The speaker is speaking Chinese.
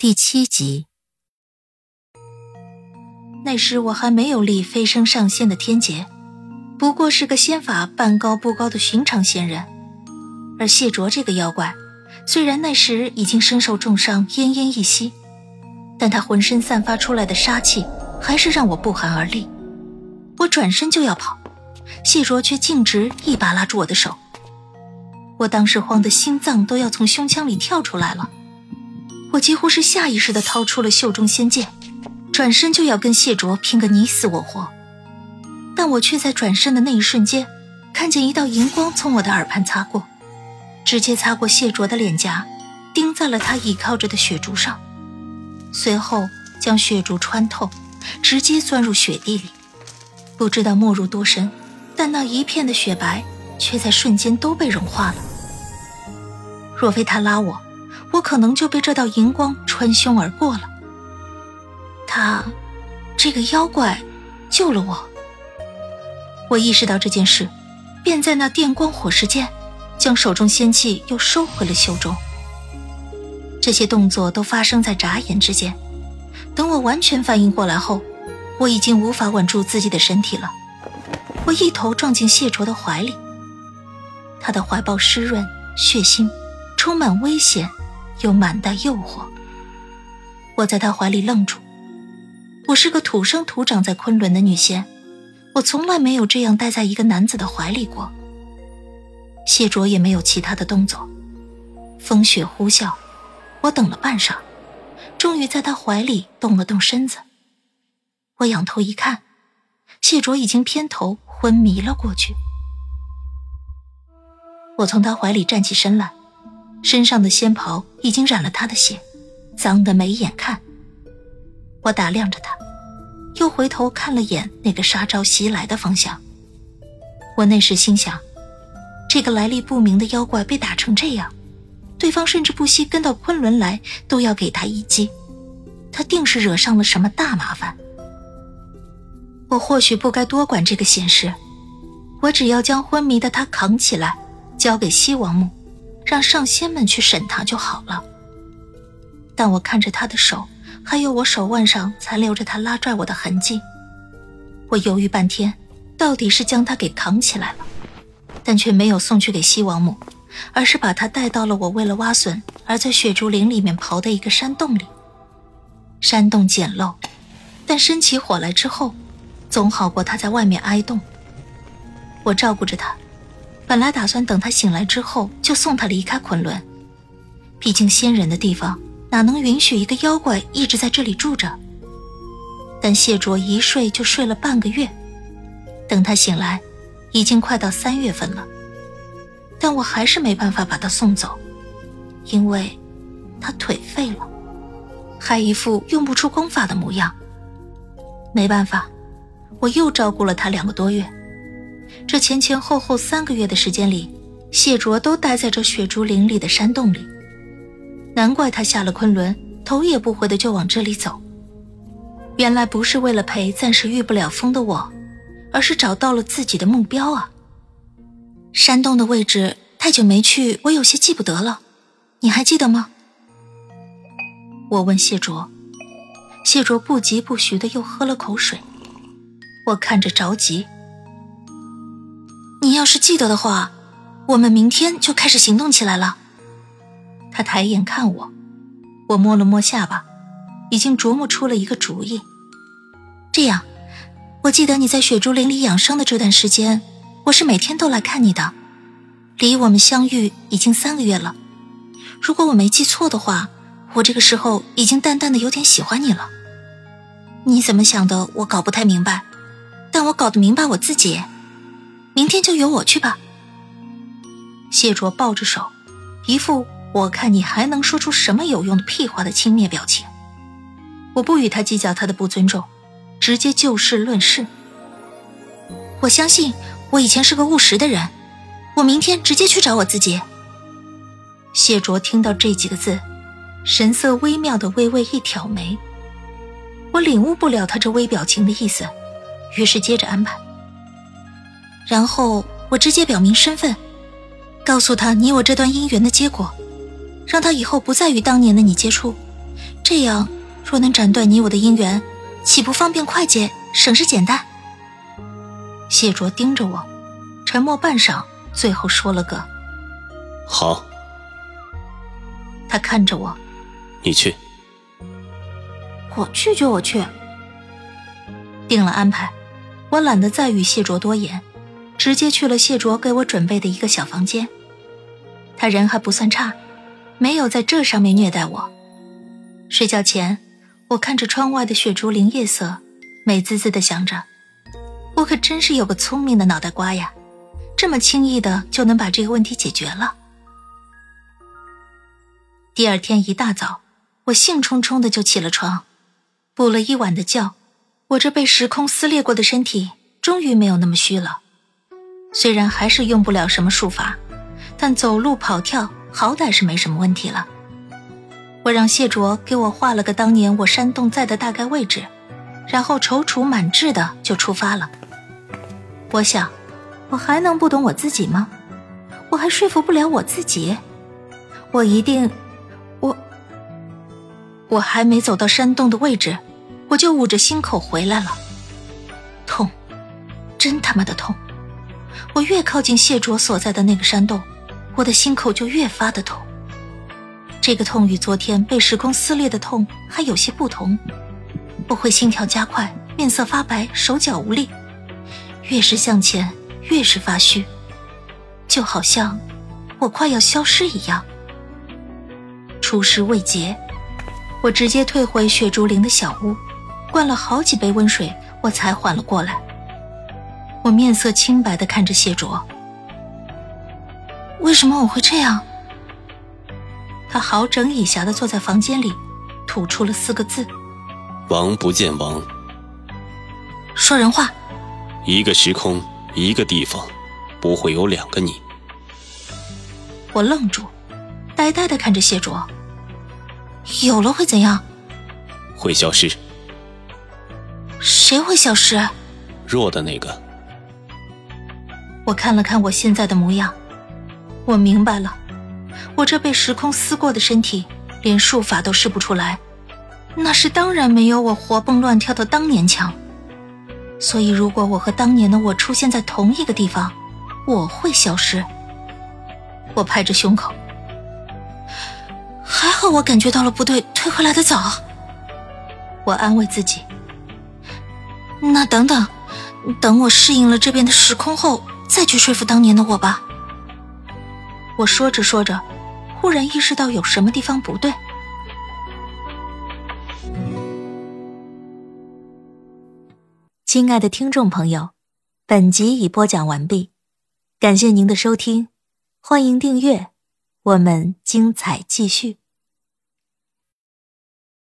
第七集。那时我还没有立飞升上仙的天劫，不过是个仙法半高不高的寻常仙人。而谢卓这个妖怪，虽然那时已经身受重伤，奄奄一息，但他浑身散发出来的杀气，还是让我不寒而栗。我转身就要跑，谢卓却径直一把拉住我的手。我当时慌得心脏都要从胸腔里跳出来了，我几乎是下意识地掏出了袖中仙剑。转身就要跟谢卓拼个你死我活，但我却在转身的那一瞬间，看见一道银光从我的耳畔擦过，直接擦过谢卓的脸颊，钉在了他倚靠着的雪竹上，随后将雪竹穿透，直接钻入雪地里。不知道没入多深，但那一片的雪白却在瞬间都被融化了。若非他拉我，我可能就被这道银光穿胸而过了。他，这个妖怪，救了我。我意识到这件事，便在那电光火石间，将手中仙气又收回了袖中。这些动作都发生在眨眼之间。等我完全反应过来后，我已经无法稳住自己的身体了。我一头撞进谢卓的怀里，他的怀抱湿润、血腥，充满危险，又满带诱惑。我在他怀里愣住。我是个土生土长在昆仑的女仙，我从来没有这样待在一个男子的怀里过。谢卓也没有其他的动作，风雪呼啸，我等了半晌，终于在他怀里动了动身子。我仰头一看，谢卓已经偏头昏迷了过去。我从他怀里站起身来，身上的仙袍已经染了他的血，脏得没眼看。我打量着他，又回头看了眼那个杀招袭来的方向。我那时心想，这个来历不明的妖怪被打成这样，对方甚至不惜跟到昆仑来，都要给他一击。他定是惹上了什么大麻烦。我或许不该多管这个闲事，我只要将昏迷的他扛起来，交给西王母，让上仙们去审他就好了。但我看着他的手。还有我手腕上残留着他拉拽我的痕迹，我犹豫半天，到底是将他给扛起来了，但却没有送去给西王母，而是把他带到了我为了挖笋而在雪竹林里面刨的一个山洞里。山洞简陋，但生起火来之后，总好过他在外面挨冻。我照顾着他，本来打算等他醒来之后就送他离开昆仑，毕竟仙人的地方。哪能允许一个妖怪一直在这里住着？但谢卓一睡就睡了半个月，等他醒来，已经快到三月份了。但我还是没办法把他送走，因为，他腿废了，还一副用不出功法的模样。没办法，我又照顾了他两个多月。这前前后后三个月的时间里，谢卓都待在这雪竹林里的山洞里。难怪他下了昆仑，头也不回的就往这里走。原来不是为了陪暂时遇不了风的我，而是找到了自己的目标啊！山洞的位置太久没去，我有些记不得了，你还记得吗？我问谢卓，谢卓不疾不徐的又喝了口水。我看着着急，你要是记得的话，我们明天就开始行动起来了。他抬眼看我，我摸了摸下巴，已经琢磨出了一个主意。这样，我记得你在雪竹林里养伤的这段时间，我是每天都来看你的。离我们相遇已经三个月了，如果我没记错的话，我这个时候已经淡淡的有点喜欢你了。你怎么想的，我搞不太明白，但我搞得明白我自己。明天就由我去吧。谢卓抱着手，一副。我看你还能说出什么有用的屁话的轻蔑表情。我不与他计较他的不尊重，直接就事论事。我相信我以前是个务实的人，我明天直接去找我自己。谢卓听到这几个字，神色微妙的微微一挑眉。我领悟不了他这微表情的意思，于是接着安排。然后我直接表明身份，告诉他你我这段姻缘的结果，让他以后不再与当年的你接触。这样，若能斩断你我的姻缘，岂不方便快捷，省事简单？谢卓盯着我，沉默半晌，最后说了个“好”。他看着我，你去。我去就我去。定了安排，我懒得再与谢卓多言，直接去了谢卓给我准备的一个小房间。他人还不算差，没有在这上面虐待我。睡觉前，我看着窗外的雪竹林夜色，美滋滋的想着：我可真是有个聪明的脑袋瓜呀，这么轻易的就能把这个问题解决了。第二天一大早，我兴冲冲的就起了床。补了一晚的觉，我这被时空撕裂过的身体终于没有那么虚了。虽然还是用不了什么术法，但走路跑跳好歹是没什么问题了。我让谢卓给我画了个当年我山洞在的大概位置，然后踌躇满志的就出发了。我想，我还能不懂我自己吗？我还说服不了我自己。我一定，我，我还没走到山洞的位置。我就捂着心口回来了，痛，真他妈的痛！我越靠近谢卓所在的那个山洞，我的心口就越发的痛。这个痛与昨天被时空撕裂的痛还有些不同，我会心跳加快，面色发白，手脚无力，越是向前越是发虚，就好像我快要消失一样。出师未捷，我直接退回雪竹林的小屋。灌了好几杯温水，我才缓了过来。我面色清白的看着谢卓，为什么我会这样？他好整以暇的坐在房间里，吐出了四个字：“王不见王。”说人话。一个时空，一个地方，不会有两个你。我愣住，呆呆的看着谢卓。有了会怎样？会消失。谁会消失？弱的那个。我看了看我现在的模样，我明白了，我这被时空撕过的身体，连术法都试不出来，那是当然没有我活蹦乱跳的当年强。所以，如果我和当年的我出现在同一个地方，我会消失。我拍着胸口，还好我感觉到了不对，退回来的早。我安慰自己。那等等，等我适应了这边的时空后，再去说服当年的我吧。我说着说着，忽然意识到有什么地方不对。亲爱的听众朋友，本集已播讲完毕，感谢您的收听，欢迎订阅，我们精彩继续。